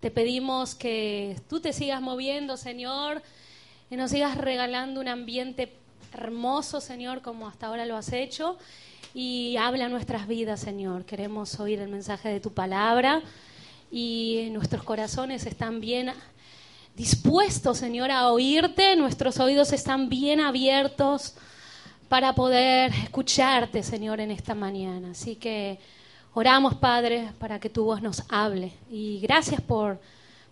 Te pedimos que tú te sigas moviendo, Señor, que nos sigas regalando un ambiente hermoso, Señor, como hasta ahora lo has hecho. Y habla nuestras vidas, Señor. Queremos oír el mensaje de tu palabra y nuestros corazones están bien dispuestos, Señor, a oírte. Nuestros oídos están bien abiertos para poder escucharte, Señor, en esta mañana. Así que oramos, Padre, para que tu voz nos hable. Y gracias por,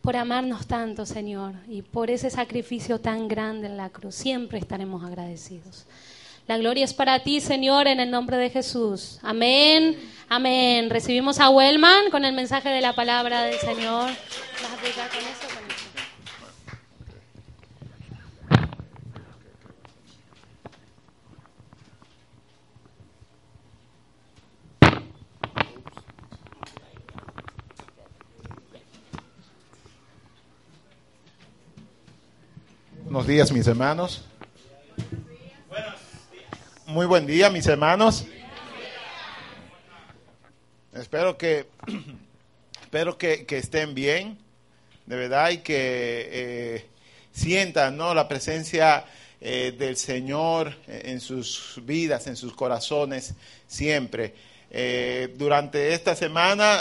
por amarnos tanto, Señor, y por ese sacrificio tan grande en la cruz. Siempre estaremos agradecidos. La gloria es para ti, Señor, en el nombre de Jesús. Amén. Amén. Recibimos a Wellman con el mensaje de la palabra del Señor. ¿Vas a aplicar con eso? Con eso? Buenos días, mis hermanos. Muy buen día, mis hermanos. Espero que espero que, que estén bien, de verdad, y que eh, sientan ¿no? la presencia eh, del Señor en sus vidas, en sus corazones, siempre. Eh, durante esta semana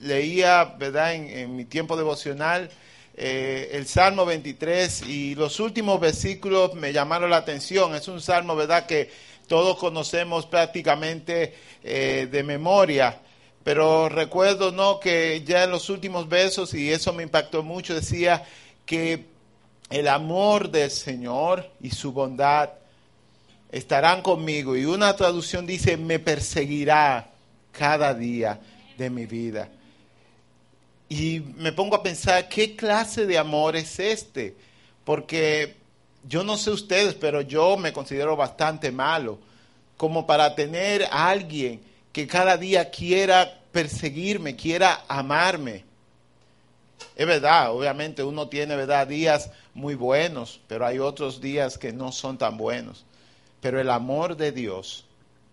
leía, ¿verdad?, en mi tiempo devocional, eh, el Salmo 23 y los últimos versículos me llamaron la atención. Es un salmo, ¿verdad?, que todos conocemos prácticamente eh, de memoria. Pero recuerdo, ¿no?, que ya en los últimos versos, y eso me impactó mucho, decía que el amor del Señor y su bondad estarán conmigo. Y una traducción dice, me perseguirá cada día de mi vida. Y me pongo a pensar, ¿qué clase de amor es este? Porque yo no sé ustedes, pero yo me considero bastante malo, como para tener a alguien que cada día quiera perseguirme, quiera amarme. Es verdad, obviamente uno tiene ¿verdad? días muy buenos, pero hay otros días que no son tan buenos. Pero el amor de Dios,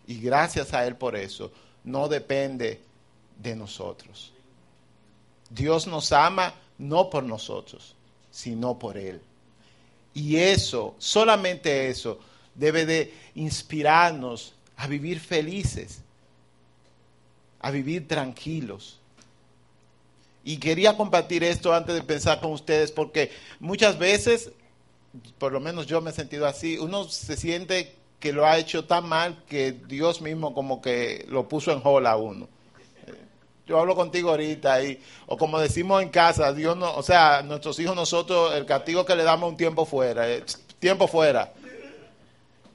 y gracias a Él por eso, no depende de nosotros. Dios nos ama no por nosotros, sino por Él. Y eso, solamente eso, debe de inspirarnos a vivir felices, a vivir tranquilos. Y quería compartir esto antes de pensar con ustedes, porque muchas veces, por lo menos yo me he sentido así, uno se siente que lo ha hecho tan mal que Dios mismo como que lo puso en jola a uno yo hablo contigo ahorita y o como decimos en casa, Dios no, o sea, nuestros hijos nosotros el castigo que le damos un tiempo fuera, eh, tiempo fuera.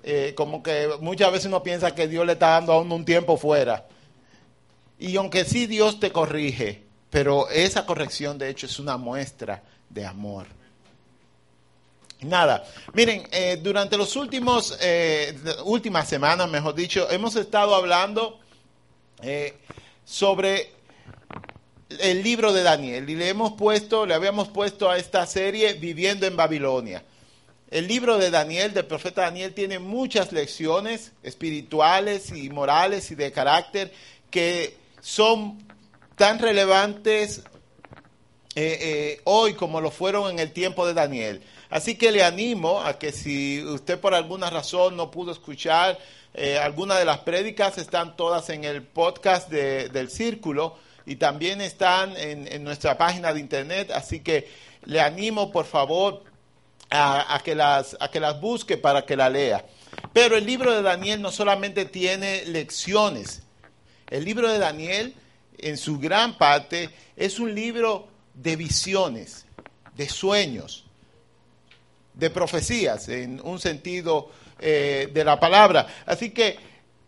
Eh, como que muchas veces uno piensa que Dios le está dando a uno un tiempo fuera. Y aunque sí Dios te corrige, pero esa corrección de hecho es una muestra de amor. Nada, miren, eh, durante los últimos, últimas semanas, mejor dicho, hemos estado hablando sobre el libro de Daniel y le hemos puesto, le habíamos puesto a esta serie Viviendo en Babilonia. El libro de Daniel, del profeta Daniel, tiene muchas lecciones espirituales y morales y de carácter que son tan relevantes eh, eh, hoy como lo fueron en el tiempo de Daniel. Así que le animo a que si usted por alguna razón no pudo escuchar eh, alguna de las prédicas, están todas en el podcast de, del Círculo y también están en, nuestra página de internet, así que le animo por favor a, a, que las, a que las busque para que la lea. Pero el libro de Daniel no solamente tiene lecciones, el libro de Daniel en su gran parte es un libro de visiones, de sueños, de profecías en un sentido eh, de la palabra. Así que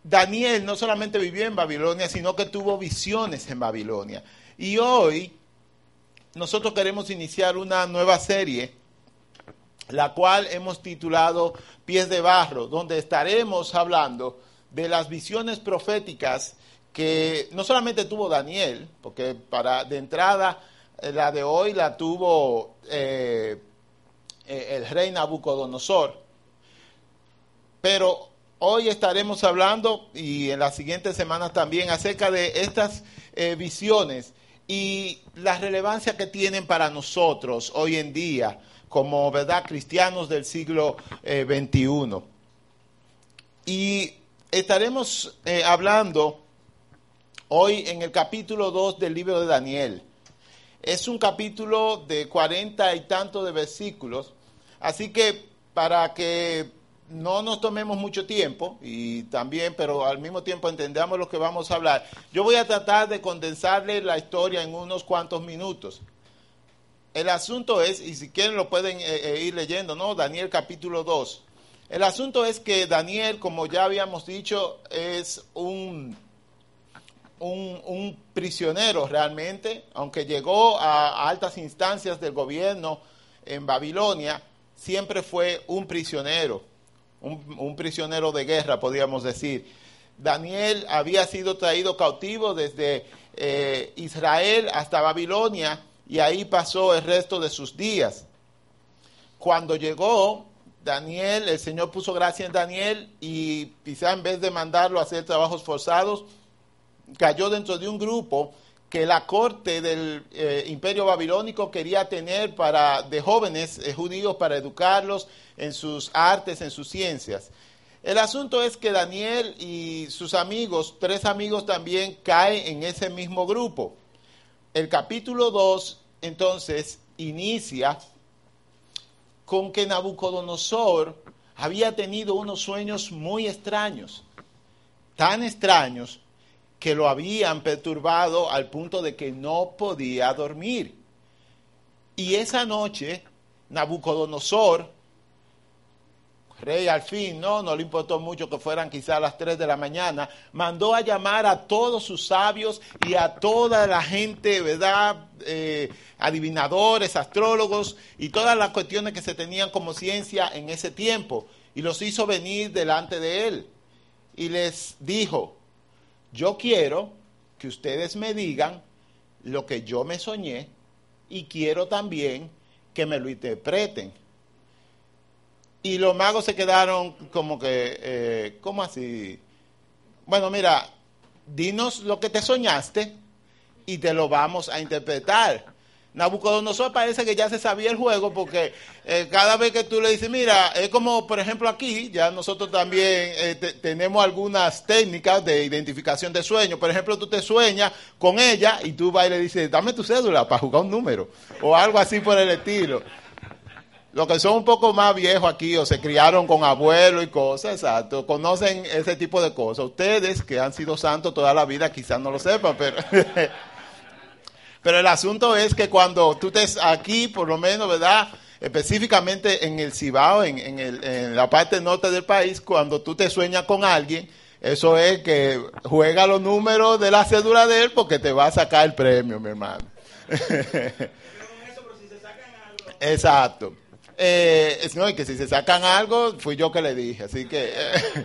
Daniel no solamente vivió en Babilonia, sino que tuvo visiones en Babilonia. Y hoy nosotros queremos iniciar una nueva serie, la cual hemos titulado Pies de Barro, donde estaremos hablando de las visiones proféticas que no solamente tuvo Daniel, porque para de entrada la de hoy la tuvo eh, el rey Nabucodonosor, pero Hoy estaremos hablando y en las siguientes semanas también acerca de estas eh, visiones y la relevancia que tienen para nosotros hoy en día como verdad cristianos del siglo XXI. Eh, y estaremos eh, hablando hoy en el capítulo 2 del libro de Daniel. Es un capítulo de cuarenta y tanto de versículos, así que para que no nos tomemos mucho tiempo y también, pero al mismo tiempo entendamos lo que vamos a hablar. Yo voy a tratar de condensarle la historia en unos cuantos minutos. El asunto es, y si quieren lo pueden eh, eh, ir leyendo, ¿no? Daniel capítulo 2. El asunto es que Daniel, como ya habíamos dicho, es un, un, un prisionero realmente, aunque llegó a altas instancias del gobierno en Babilonia, siempre fue un prisionero un, prisionero de guerra, podríamos decir. Daniel había sido traído cautivo desde eh, Israel hasta Babilonia y ahí pasó el resto de sus días. Cuando llegó Daniel, el Señor puso gracia en Daniel y quizá en vez de mandarlo a hacer trabajos forzados, cayó dentro de un grupo que la corte del eh, imperio babilónico quería tener para, de jóvenes eh, judíos para educarlos en sus artes, en sus ciencias. El asunto es que Daniel y sus amigos, tres amigos también, caen en ese mismo grupo. El capítulo 2 entonces inicia con que Nabucodonosor había tenido unos sueños muy extraños, tan extraños que lo habían perturbado al punto de que no podía dormir. Y esa noche, Nabucodonosor, rey al fin, no, no le importó mucho que fueran quizás las 3 de la mañana, mandó a llamar a todos sus sabios y a toda la gente, ¿verdad? Eh, adivinadores, astrólogos y todas las cuestiones que se tenían como ciencia en ese tiempo. Y los hizo venir delante de él. Y les dijo, yo quiero que ustedes me digan lo que yo me soñé y quiero también que me lo interpreten. Y los magos se quedaron como que, eh, ¿cómo así? Bueno, mira, dinos lo que te soñaste y te lo vamos a interpretar. Nabucodonosor parece que ya se sabía el juego porque eh, cada vez que tú le dices, mira, es como por ejemplo aquí, ya nosotros también eh, tenemos algunas técnicas de identificación de sueños. Por ejemplo, tú te sueñas con ella y tú vas y le dices, dame tu cédula para jugar un número o algo así por el estilo. Los que son un poco más viejos aquí o se criaron con abuelo y cosas, exacto, conocen ese tipo de cosas. Ustedes que han sido santos toda la vida quizás no lo sepan, pero... Pero el asunto es que cuando tú estés aquí, por lo menos, ¿verdad? Específicamente en el Cibao, en, en, la parte norte del país, cuando tú te sueñas con alguien, eso es que juega los números de la cédula de él porque te va a sacar el premio, mi hermano. Exacto. Eh, no, y que si se sacan algo, fui yo que le dije, así que...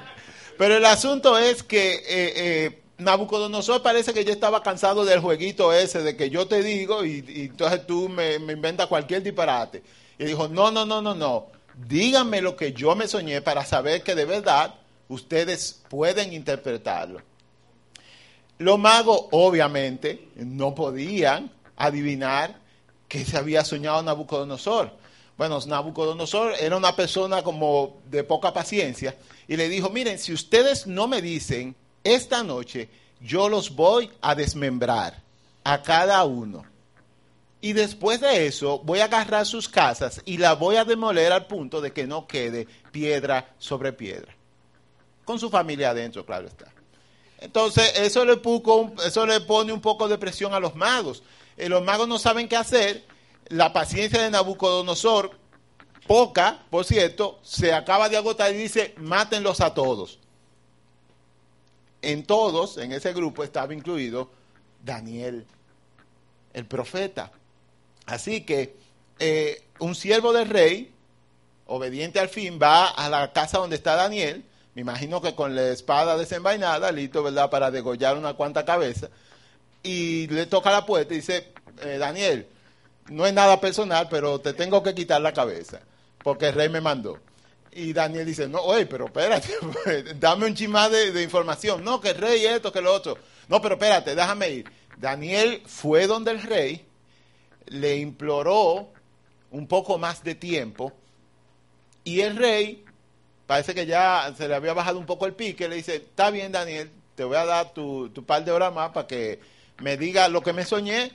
pero el asunto es que... Eh, eh, Nabucodonosor parece que ya estaba cansado del jueguito ese de que yo te digo y, entonces tú me, me, inventas cualquier disparate. Y dijo, no, no, no, no, no. Díganme lo que yo me soñé para saber que de verdad ustedes pueden interpretarlo. Los magos obviamente no podían adivinar que se había soñado Nabucodonosor. Bueno, Nabucodonosor era una persona como de poca paciencia y le dijo, miren, si ustedes no me dicen esta noche yo los voy a desmembrar a cada uno. Y después de eso voy a agarrar sus casas y la voy a demoler al punto de que no quede piedra sobre piedra. Con su familia adentro, claro está. Entonces, eso le, eso le pone un poco de presión a los magos. Eh, los magos no saben qué hacer. La paciencia de Nabucodonosor, poca, por cierto, se acaba de agotar y dice, mátenlos a todos en todos, en ese grupo estaba incluido Daniel, el profeta. Así que eh, un siervo del rey, obediente al fin, va a la casa donde está Daniel, me imagino que con la espada desenvainada, listo, ¿verdad?, para degollar una cuanta cabeza, y le toca la puerta y dice, eh, Daniel, no es nada personal, pero te tengo que quitar la cabeza, porque el rey me mandó. Y Daniel dice, no, oye, pero espérate, dame un chimá de, información. No, que el rey esto, que lo otro. No, pero espérate, déjame ir. Daniel fue donde el rey, le imploró un poco más de tiempo y el rey, parece que ya se le había bajado un poco el pique, le dice, está bien Daniel, te voy a dar tu, par de horas más para que me diga lo que me soñé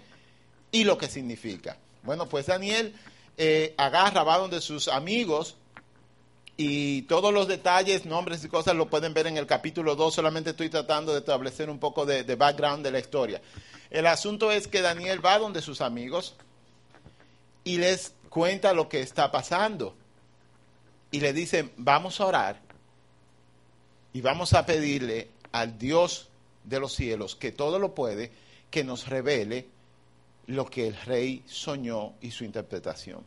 y lo que significa. Bueno, pues Daniel eh, agarra, va donde sus amigos y todos los detalles, nombres y cosas lo pueden ver en el capítulo 2, solamente estoy tratando de establecer un poco de, de background de la historia. El asunto es que Daniel va donde sus amigos y les cuenta lo que está pasando. Y le dice, vamos a orar y vamos a pedirle al Dios de los cielos, que todo lo puede, que nos revele lo que el rey soñó y su interpretación.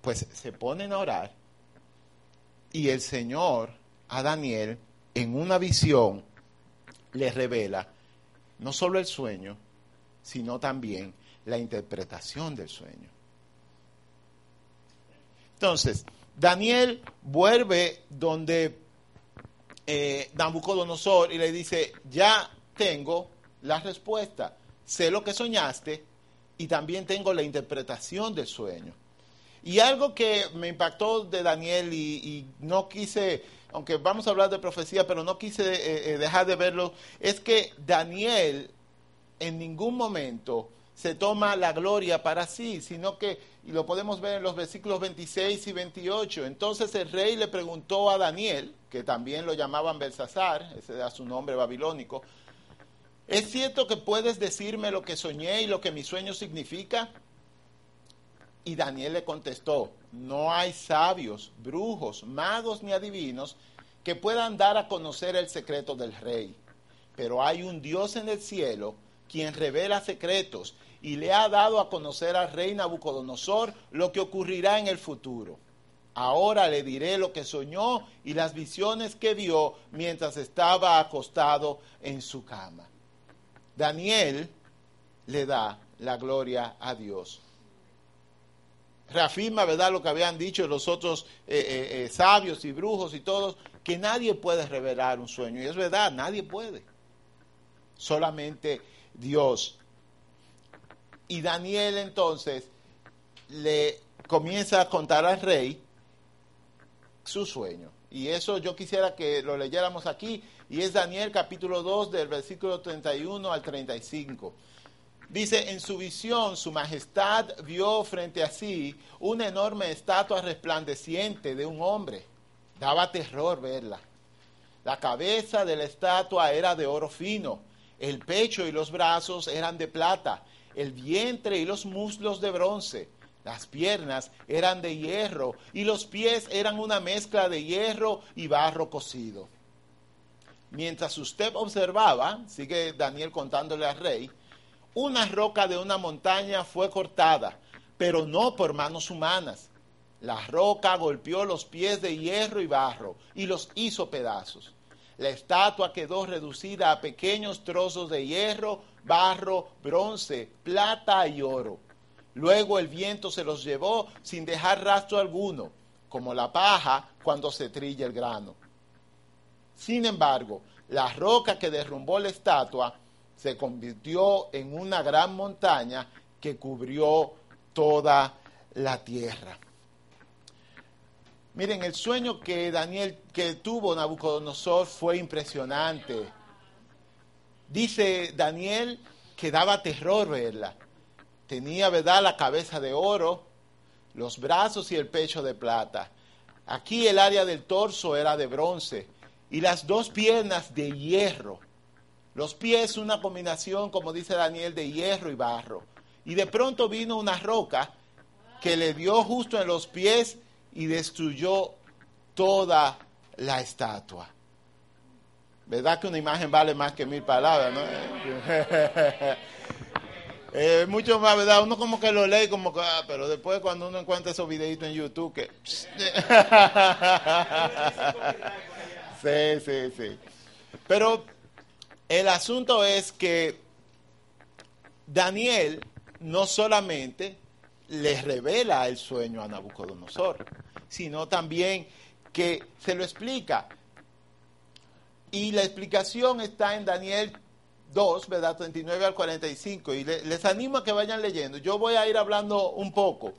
Pues se ponen a orar y el Señor a Daniel en una visión le revela no solo el sueño, sino también la interpretación del sueño. Entonces, Daniel vuelve donde eh, y le dice, ya tengo la respuesta, sé lo que soñaste y también tengo la interpretación del sueño. Y algo que me impactó de Daniel y, no quise, aunque vamos a hablar de profecía, pero no quise eh, eh, dejar de verlo, es que Daniel en ningún momento se toma la gloria para sí, sino que, y lo podemos ver en los versículos 26 y 28, entonces el rey le preguntó a Daniel, que también lo llamaban Belsasar, ese era su nombre babilónico, ¿es cierto que puedes decirme lo que soñé y lo que mi sueño significa? Y Daniel le contestó, no hay sabios, brujos, magos ni adivinos que puedan dar a conocer el secreto del rey, pero hay un Dios en el cielo quien revela secretos y le ha dado a conocer al rey Nabucodonosor lo que ocurrirá en el futuro. Ahora le diré lo que soñó y las visiones que vio mientras estaba acostado en su cama. Daniel le da la gloria a Dios. Reafirma, ¿verdad?, lo que habían dicho los otros eh, eh, eh, sabios y brujos y todos, que nadie puede revelar un sueño. Y es verdad, nadie puede. Solamente Dios. Y Daniel entonces le comienza a contar al rey su sueño. Y eso yo quisiera que lo leyéramos aquí. Y es Daniel capítulo 2 del versículo 31 al 35. Dice, en su visión su majestad vio frente a sí una enorme estatua resplandeciente de un hombre. Daba terror verla. La cabeza de la estatua era de oro fino, el pecho y los brazos eran de plata el vientre y los muslos de bronce, las piernas eran de hierro y los pies eran una mezcla de hierro y barro cocido. Mientras usted observaba, sigue Daniel contándole al rey, una roca de una montaña fue cortada, pero no por manos humanas. La roca golpeó los pies de hierro y barro y los hizo pedazos. La estatua quedó reducida a pequeños trozos de hierro, barro, bronce, plata y oro. Luego el viento se los llevó sin dejar rastro alguno, como la paja cuando se trilla el grano. Sin embargo, la roca que derrumbó la estatua se convirtió en una gran montaña que cubrió toda la tierra. Miren, el sueño que Daniel, que tuvo Nabucodonosor fue impresionante. Dice Daniel que daba terror verla. Tenía, ¿verdad?, la cabeza de oro, los brazos y el pecho de plata. Aquí el área del torso era de bronce y las dos piernas de hierro. Los pies una combinación, como dice Daniel, de hierro y barro. Y de pronto vino una roca que le dio justo en los pies y destruyó toda la estatua. ¿Verdad que una imagen vale más que mil palabras, no? eh, mucho más, ¿verdad? Uno como que lo lee como que, ah, pero después cuando uno encuentra esos videitos en YouTube que... sí, sí, sí. Pero el asunto es que Daniel no solamente le revela el sueño a Nabucodonosor, sino también que se lo explica. Y la explicación está en Daniel 2, ¿verdad? 39 al 45. Y les animo a que vayan leyendo. Yo voy a ir hablando un poco.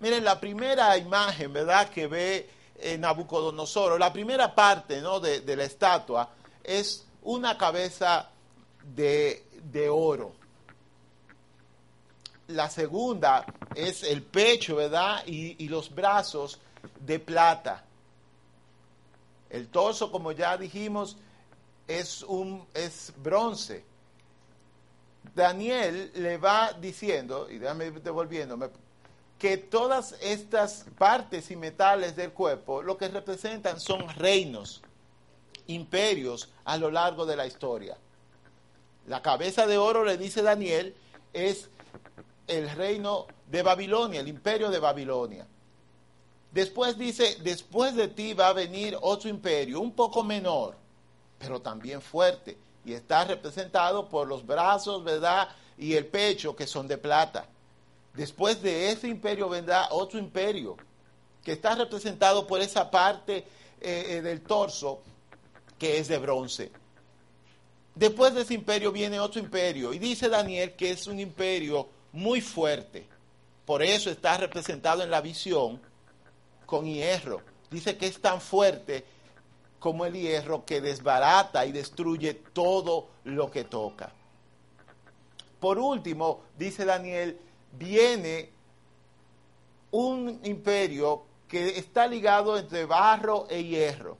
Miren, la primera imagen, ¿verdad? Que ve eh, Nabucodonosor, la primera parte, ¿no? De, de, la estatua es una cabeza de, de oro. La segunda es el pecho, ¿verdad? Y, y los brazos de plata. El torso, como ya dijimos, es, un, es bronce. Daniel le va diciendo, y déjame devolviéndome, que todas estas partes y metales del cuerpo lo que representan son reinos, imperios a lo largo de la historia. La cabeza de oro, le dice Daniel, es el reino de Babilonia, el imperio de Babilonia. Después dice, después de ti va a venir otro imperio, un poco menor, pero también fuerte, y está representado por los brazos, ¿verdad? Y el pecho, que son de plata. Después de ese imperio vendrá otro imperio, que está representado por esa parte eh, eh, del torso, que es de bronce. Después de ese imperio viene otro imperio, y dice Daniel que es un imperio muy fuerte. Por eso está representado en la visión con hierro. Dice que es tan fuerte como el hierro que desbarata y destruye todo lo que toca. Por último, dice Daniel, viene un imperio que está ligado entre barro e hierro.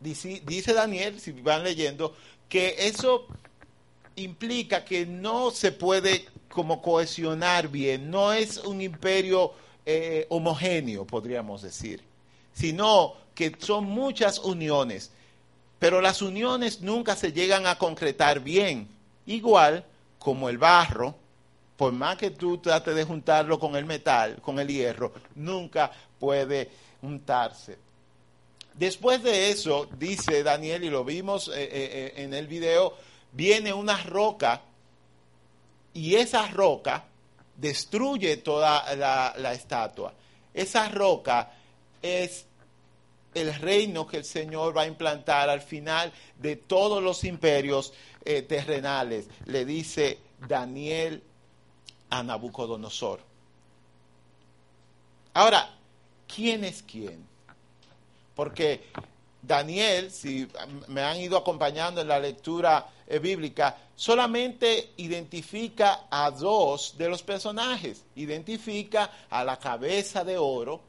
Dice, Daniel, si van leyendo, que eso implica que no se puede como cohesionar bien, no es un imperio eh, homogéneo, podríamos decir, sino que son muchas uniones, pero las uniones nunca se llegan a concretar bien, igual como el barro, por más que tú trates de juntarlo con el metal, con el hierro, nunca puede juntarse. Después de eso, dice Daniel, y lo vimos eh, eh, en el video, viene una roca y esa roca destruye toda la, estatua. Esa roca es el reino que el Señor va a implantar al final de todos los imperios eh, terrenales, le dice Daniel a Nabucodonosor. Ahora, ¿quién es quién? Porque Daniel, si me han ido acompañando en la lectura eh, bíblica, solamente identifica a dos de los personajes. Identifica a la cabeza de oro,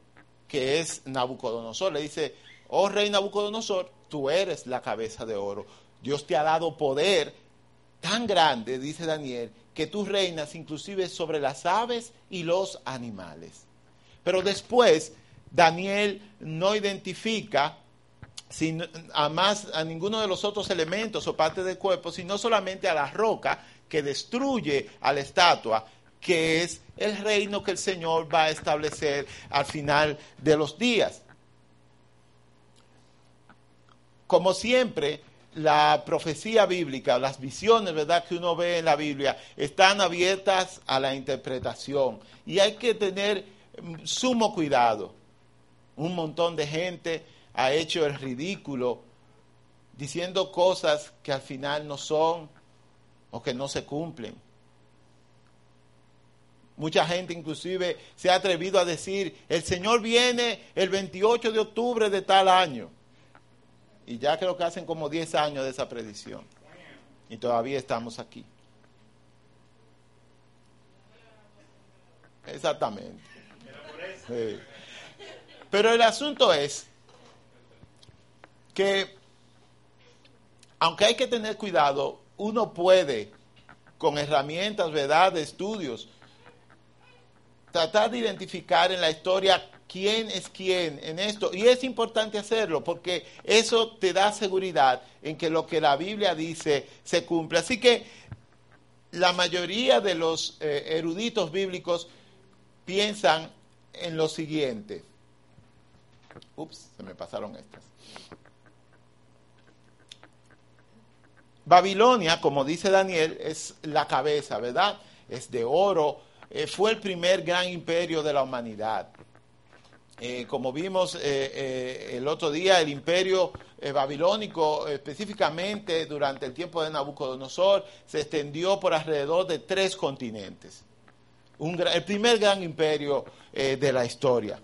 que es Nabucodonosor. Le dice, oh rey Nabucodonosor, tú eres la cabeza de oro. Dios te ha dado poder tan grande, dice Daniel, que tú reinas inclusive sobre las aves y los animales. Pero después, Daniel no identifica a a ninguno de los otros elementos o partes del cuerpo, sino solamente a la roca que destruye a la estatua, que es el reino que el Señor va a establecer al final de los días. Como siempre, la profecía bíblica, las visiones, ¿verdad?, que uno ve en la Biblia, están abiertas a la interpretación y hay que tener mm, sumo cuidado. Un montón de gente ha hecho el ridículo diciendo cosas que al final no son o que no se cumplen. Mucha gente inclusive se ha atrevido a decir, el Señor viene el 28 de octubre de tal año. Y ya creo que hacen como 10 años de esa predicción. Y todavía estamos aquí. Exactamente. Pero el asunto es que, aunque hay que tener cuidado, uno puede, con herramientas, ¿verdad?, de estudios, tratar de identificar en la historia quién es quién en esto. Y es importante hacerlo porque eso te da seguridad en que lo que la Biblia dice se cumple. Así que la mayoría de los eh, eruditos bíblicos piensan en lo siguiente. Ups, se me pasaron estas. Babilonia, como dice Daniel, es la cabeza, ¿verdad? Es de oro, eh, fue el primer gran imperio de la humanidad. Eh, como vimos eh, el otro día, el imperio babilónico, específicamente durante el tiempo de Nabucodonosor, se extendió por alrededor de tres continentes. el primer gran imperio de la historia.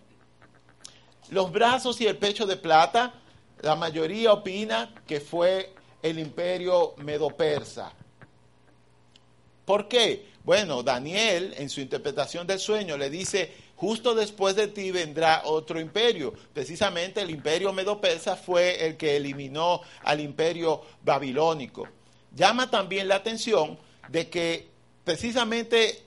Los brazos y el pecho de plata, la mayoría opina que fue el imperio medo-persa. ¿Por qué? Bueno, Daniel en su interpretación del sueño le dice, justo después de ti vendrá otro imperio. Precisamente el imperio medo-persa fue el que eliminó al imperio babilónico. Llama también la atención de que precisamente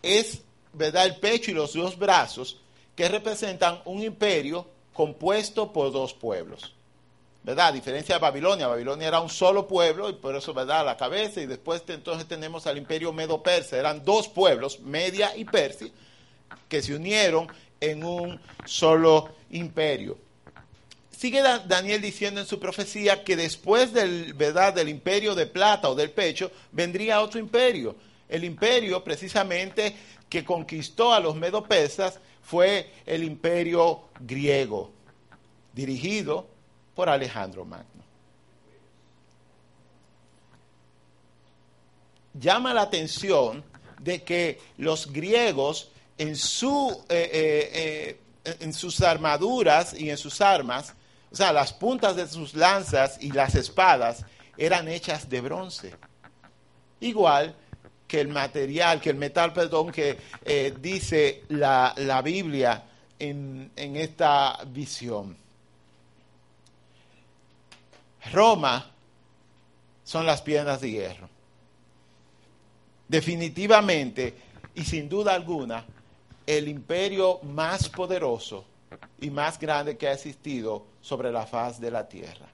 es, ¿verdad?, el pecho y los dos brazos que representan un imperio compuesto por dos pueblos. ¿verdad? A diferencia de Babilonia, Babilonia era un solo pueblo y por eso, ¿verdad? La cabeza y después entonces tenemos al imperio medo-persa, eran dos pueblos, Media y Persia, que se unieron en un solo imperio. Sigue Daniel diciendo en su profecía que después del, ¿verdad? del imperio de plata o del pecho vendría otro imperio. El imperio precisamente que conquistó a los medo-persas fue el imperio griego, dirigido por Alejandro Magno. Llama la atención de que los griegos en, su, eh, eh, eh, en sus armaduras y en sus armas, o sea, las puntas de sus lanzas y las espadas eran hechas de bronce. Igual que el material, que el metal, perdón, que dice la, la Biblia en, en esta visión. Roma son las piernas de hierro. Definitivamente y sin duda alguna, el imperio más poderoso y más grande que ha existido sobre la faz de la tierra.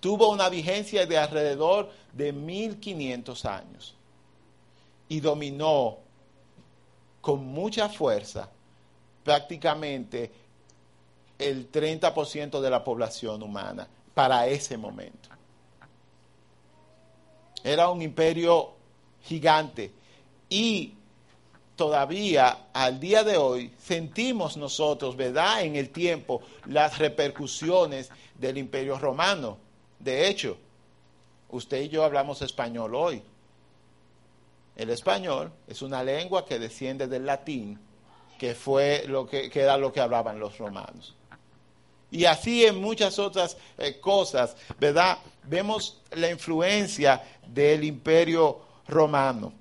Tuvo una vigencia de alrededor de 1500 años y dominó con mucha fuerza prácticamente el 30% de la población humana para ese momento. Era un imperio gigante y todavía al día de hoy sentimos nosotros, ¿verdad? En el tiempo las repercusiones del imperio romano. De hecho, usted y yo hablamos español hoy. El español es una lengua que desciende del latín, que fue lo que, era lo que hablaban los romanos. Y así en muchas otras eh, cosas, ¿verdad? Vemos la influencia del imperio romano.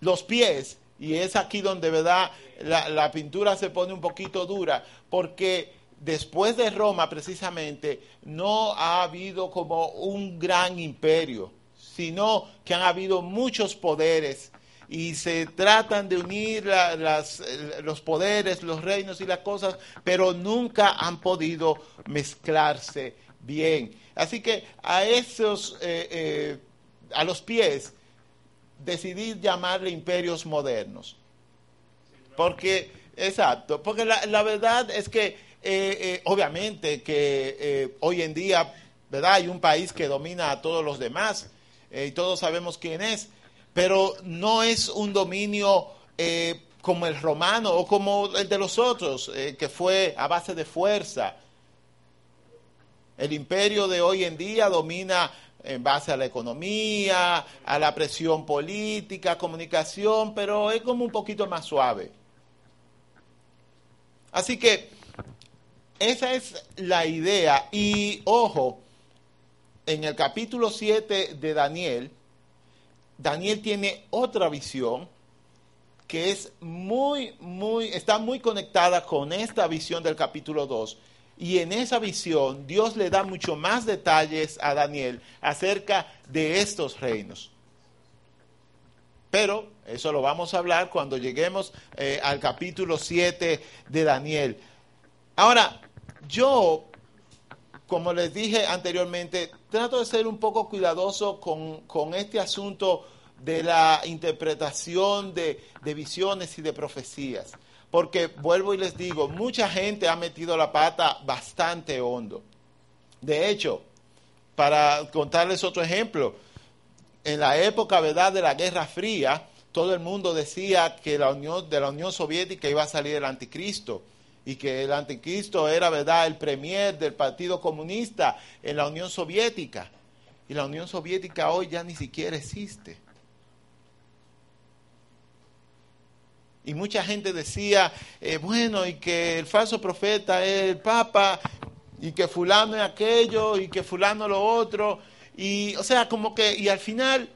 Los pies, y es aquí donde, ¿verdad? La pintura se pone un poquito dura, porque después de Roma precisamente no ha habido como un gran imperio, sino que han habido muchos poderes y se tratan de unir los poderes, los reinos y las cosas, pero nunca han podido mezclarse bien. Así que a esos, eh, eh, a los pies, decidí llamarle imperios modernos. Porque, exacto, porque la, verdad es que, eh, obviamente, que hoy en día. Hay un país que domina a todos los demás y todos sabemos quién es pero no es un dominio eh, como el romano o como el de los otros, eh, que fue a base de fuerza. El imperio de hoy en día domina en base a la economía, a la presión política, comunicación, pero es como un poquito más suave. Así que esa es la idea. Y ojo, en el capítulo 7 de Daniel, Daniel tiene otra visión que es muy, muy, está muy conectada con esta visión del capítulo 2. Y en esa visión Dios le da mucho más detalles a Daniel acerca de estos reinos. Pero eso lo vamos a hablar cuando lleguemos eh, al capítulo 7 de Daniel. Ahora, yo, como les dije anteriormente, trato de ser un poco cuidadoso con, este asunto de la interpretación de, visiones y de profecías. Porque vuelvo y les digo, mucha gente ha metido la pata bastante hondo. De hecho, para contarles otro ejemplo, en la época ¿verdad? de la Guerra Fría, todo el mundo decía que la Unión, de la Unión Soviética iba a salir el anticristo. Y que el anticristo era, ¿verdad?, el premier del Partido Comunista en la Unión Soviética. Y la Unión Soviética hoy ya ni siquiera existe. Y mucha gente decía, eh, bueno, y que el falso profeta es el Papa, y que fulano es aquello, y que fulano lo otro. Y, o sea, como que, y al final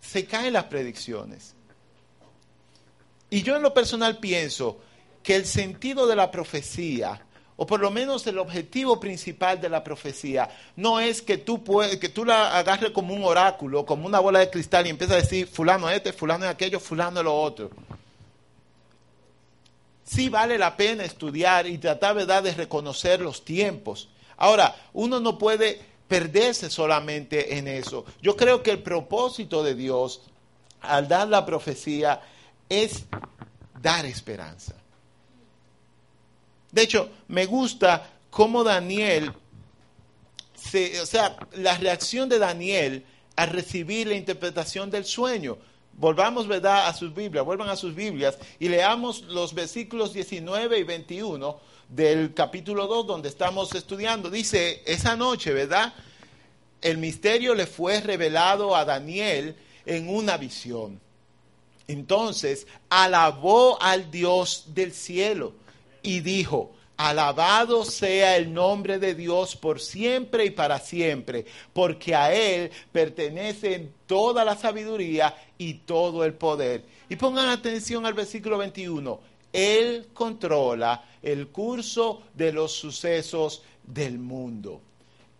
se caen las predicciones. Y yo en lo personal pienso que el sentido de la profecía, o por lo menos el objetivo principal de la profecía, no es que tú, que tú la agarres como un oráculo, como una bola de cristal y empieces a decir fulano este, fulano aquello, fulano lo otro. Sí vale la pena estudiar y tratar ¿verdad? de reconocer los tiempos. Ahora, uno no puede perderse solamente en eso. Yo creo que el propósito de Dios al dar la profecía es dar esperanza. De hecho, me gusta cómo Daniel, o sea, la reacción de Daniel al recibir la interpretación del sueño. Volvamos, ¿verdad?, a sus Biblias, vuelvan a sus Biblias y leamos los versículos 19 y 21 del capítulo 2 donde estamos estudiando. Dice, esa noche, ¿verdad? El misterio le fue revelado a Daniel en una visión. Entonces alabó al Dios del cielo y dijo, Alabado sea el nombre de Dios por siempre y para siempre, porque a Él pertenecen toda la sabiduría y todo el poder. Y pongan atención al versículo 21. Él controla el curso de los sucesos del mundo.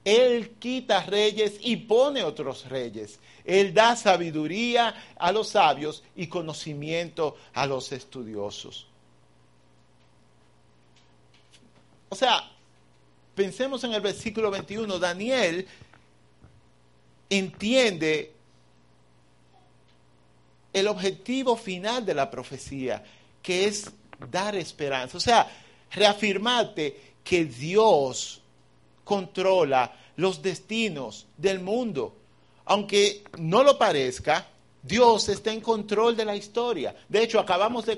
Él quita reyes y pone otros reyes. Él da sabiduría a los sabios y conocimiento a los estudiosos. O sea, pensemos en el versículo 21. Daniel entiende el objetivo final de la profecía, que es dar esperanza. O sea, reafirmarte que Dios controla los destinos del mundo aunque no lo parezca, Dios está en control de la historia. De hecho, acabamos de,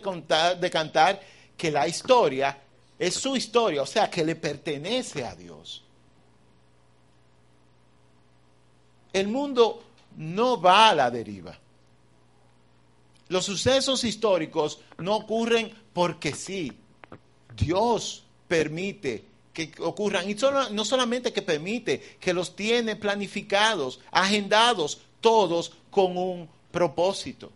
de cantar que la historia es su historia, o sea, que le pertenece a Dios. El mundo no va a la deriva. Los sucesos históricos no ocurren porque sí. Dios permite que ocurran. Y no solamente que permite, que los tiene planificados, agendados, todos con un propósito.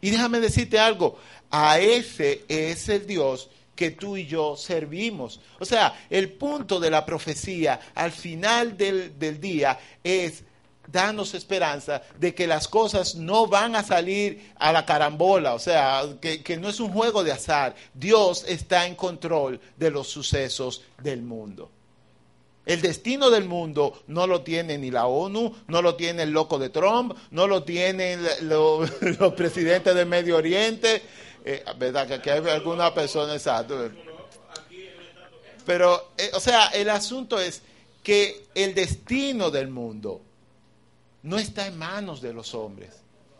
Y déjame decirte algo, a ese es el Dios que tú y yo servimos. O sea, el punto de la profecía al final del, del día es danos esperanza de que las cosas no van a salir a la carambola, o sea, que, que, no es un juego de azar. Dios está en control de los sucesos del mundo. El destino del mundo no lo tiene ni la ONU, no lo tiene el loco de Trump, no lo tienen los, presidentes del Medio Oriente, eh, ¿verdad? Que aquí hay alguna persona exacta. Pero, eh, o sea, el asunto es que el destino del mundo no está en manos de los hombres.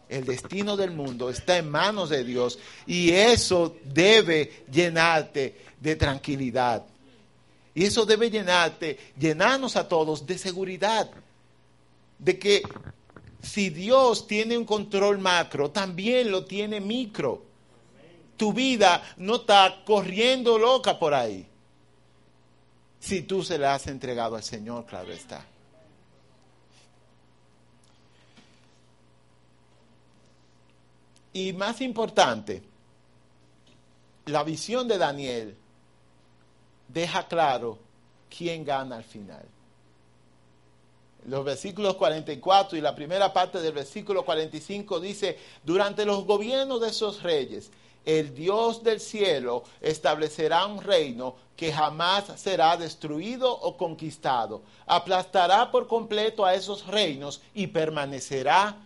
El destino del mundo está en manos de Dios y eso debe llenarte de tranquilidad. Y eso debe llenarte, llenarnos a todos de seguridad, de que si Dios tiene un control macro, también lo tiene micro. Tu vida no está corriendo loca por ahí. Si tú se la has entregado al Señor, claro está. Y más importante, la visión de Daniel deja claro quién gana al final. Los versículos 44 y la primera parte del versículo 45 dice, durante los gobiernos de esos reyes, el Dios del cielo establecerá un reino que jamás será destruido o conquistado. Aplastará por completo a esos reinos y permanecerá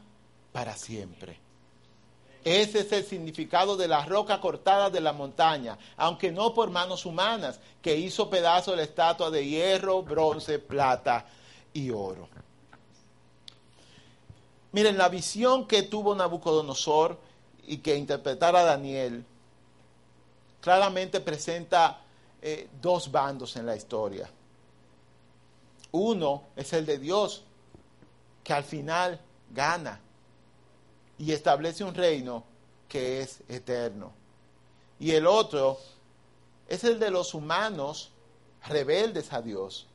para siempre. Ese es el significado de la roca cortada de la montaña, aunque no por manos humanas, que hizo pedazo la estatua de hierro, bronce, plata y oro. Miren, la visión que tuvo Nabucodonosor y que interpretara Daniel claramente presenta eh, dos bandos en la historia. Uno es el de Dios, que al final gana y establece un reino que es eterno. Y el otro es el de los humanos rebeldes a Dios,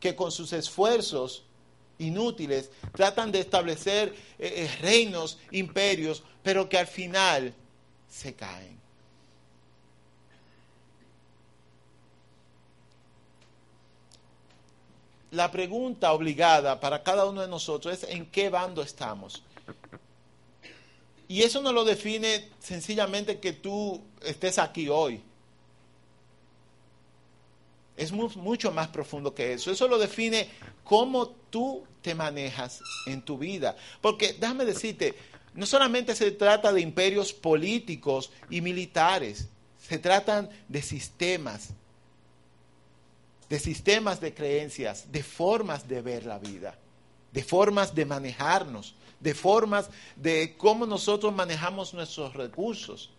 que con sus esfuerzos inútiles tratan de establecer eh, eh, reinos, imperios, pero que al final se caen. La pregunta obligada para cada uno de nosotros es en qué bando estamos. Y eso no lo define sencillamente que tú estés aquí hoy. Es mucho más profundo que eso. Eso lo define cómo tú te manejas en tu vida. Porque déjame decirte, no solamente se trata de imperios políticos y militares, se tratan de sistemas, de sistemas de creencias, de formas de ver la vida, de formas de manejarnos, de formas de cómo nosotros manejamos nuestros recursos.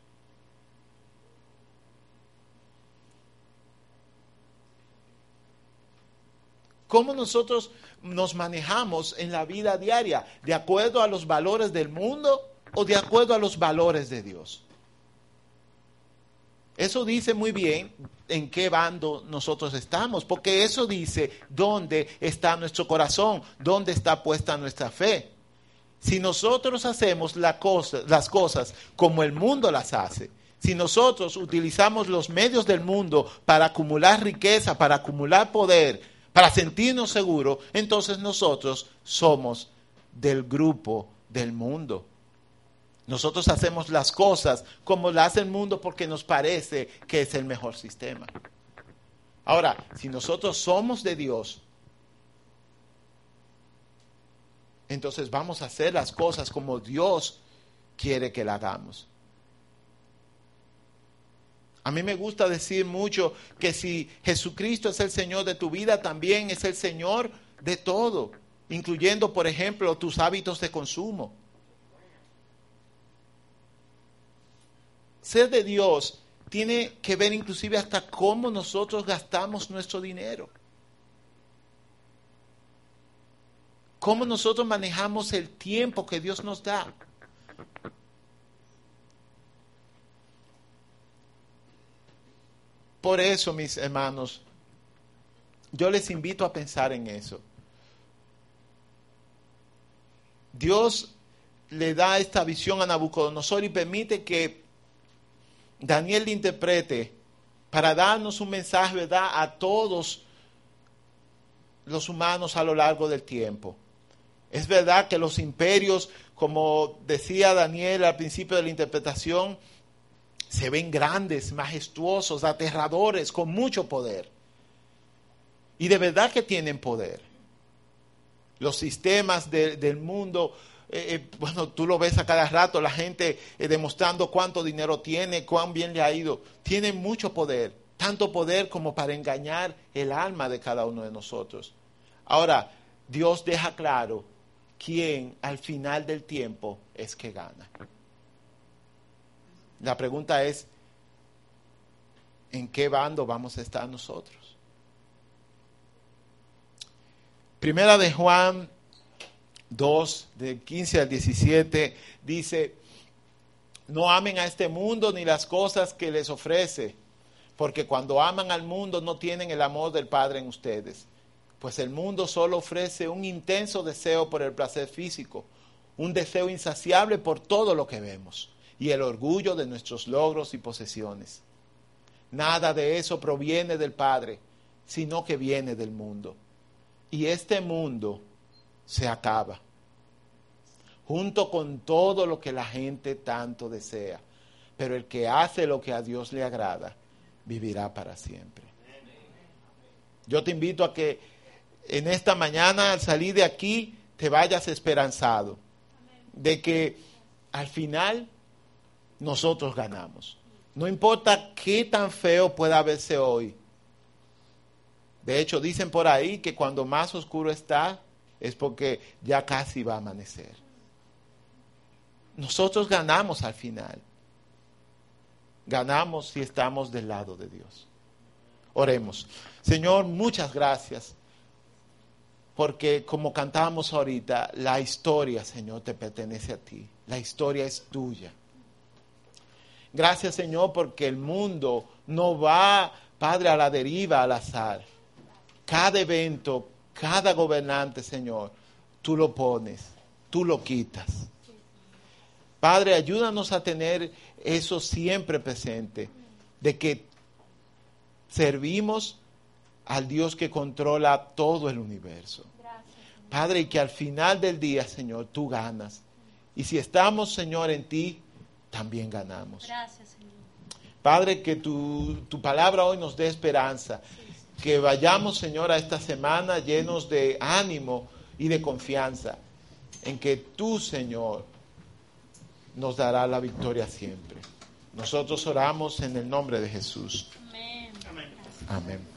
Cómo nosotros nos manejamos en la vida diaria, de acuerdo a los valores del mundo o de acuerdo a los valores de Dios. Eso dice muy bien en qué bando nosotros estamos, porque eso dice dónde está nuestro corazón, dónde está puesta nuestra fe. Si nosotros hacemos las cosas como el mundo las hace, si nosotros utilizamos los medios del mundo para acumular riqueza, para acumular poder, para sentirnos seguros, entonces nosotros somos del grupo del mundo. Nosotros hacemos las cosas como las hace el mundo porque nos parece que es el mejor sistema. Ahora, si nosotros somos de Dios, entonces vamos a hacer las cosas como Dios quiere que las hagamos. A mí me gusta decir mucho que si Jesucristo es el Señor de tu vida, también es el Señor de todo, incluyendo, por ejemplo, tus hábitos de consumo. Ser de Dios tiene que ver inclusive hasta cómo nosotros gastamos nuestro dinero. Cómo nosotros manejamos el tiempo que Dios nos da. Por eso, mis hermanos, yo les invito a pensar en eso. Dios le da esta visión a Nabucodonosor y permite que Daniel le interprete para darnos un mensaje ¿verdad? a todos los humanos a lo largo del tiempo. Es verdad que los imperios, como decía Daniel al principio de la interpretación, se ven grandes, majestuosos, aterradores, con mucho poder. Y de verdad que tienen poder. Los sistemas del mundo, eh, eh, bueno, tú lo ves a cada rato, la gente eh, demostrando cuánto dinero tiene, cuán bien le ha ido. Tienen mucho poder, tanto poder como para engañar el alma de cada uno de nosotros. Ahora, Dios deja claro quién al final del tiempo es que gana. La pregunta es, ¿en qué bando vamos a estar nosotros? Primera de Juan 2, de 15 al 17, dice, no amen a este mundo ni las cosas que les ofrece, porque cuando aman al mundo no tienen el amor del Padre en ustedes, pues el mundo solo ofrece un intenso deseo por el placer físico, un deseo insaciable por todo lo que vemos y el orgullo de nuestros logros y posesiones. Nada de eso proviene del Padre, sino que viene del mundo. Y este mundo se acaba, junto con todo lo que la gente tanto desea. Pero el que hace lo que a Dios le agrada, vivirá para siempre. Yo te invito a que en esta mañana, al salir de aquí, te vayas esperanzado de que al final nosotros ganamos. No importa qué tan feo pueda verse hoy. De hecho, dicen por ahí que cuando más oscuro está es porque ya casi va a amanecer. Nosotros ganamos al final. ganamos si estamos del lado de Dios. Oremos. Señor, muchas gracias. Porque como cantamos ahorita, la historia, Señor, te pertenece a ti. La historia es tuya. Gracias, Señor, porque el mundo no va, Padre, a la deriva, al azar. Cada evento, cada gobernante, Señor, tú lo pones, tú lo quitas. Padre, ayúdanos a tener eso siempre presente, de que servimos al Dios que controla todo el universo. Padre, y que al final del día, Señor, tú ganas. Y si estamos, Señor, en ti, también ganamos. Gracias, Señor. Padre, que tu, tu palabra hoy nos dé esperanza. Que vayamos, Señor, a esta semana llenos de ánimo y de confianza en que tú, Señor, nos dará la victoria siempre. Nosotros oramos en el nombre de Jesús. Amén. Amén.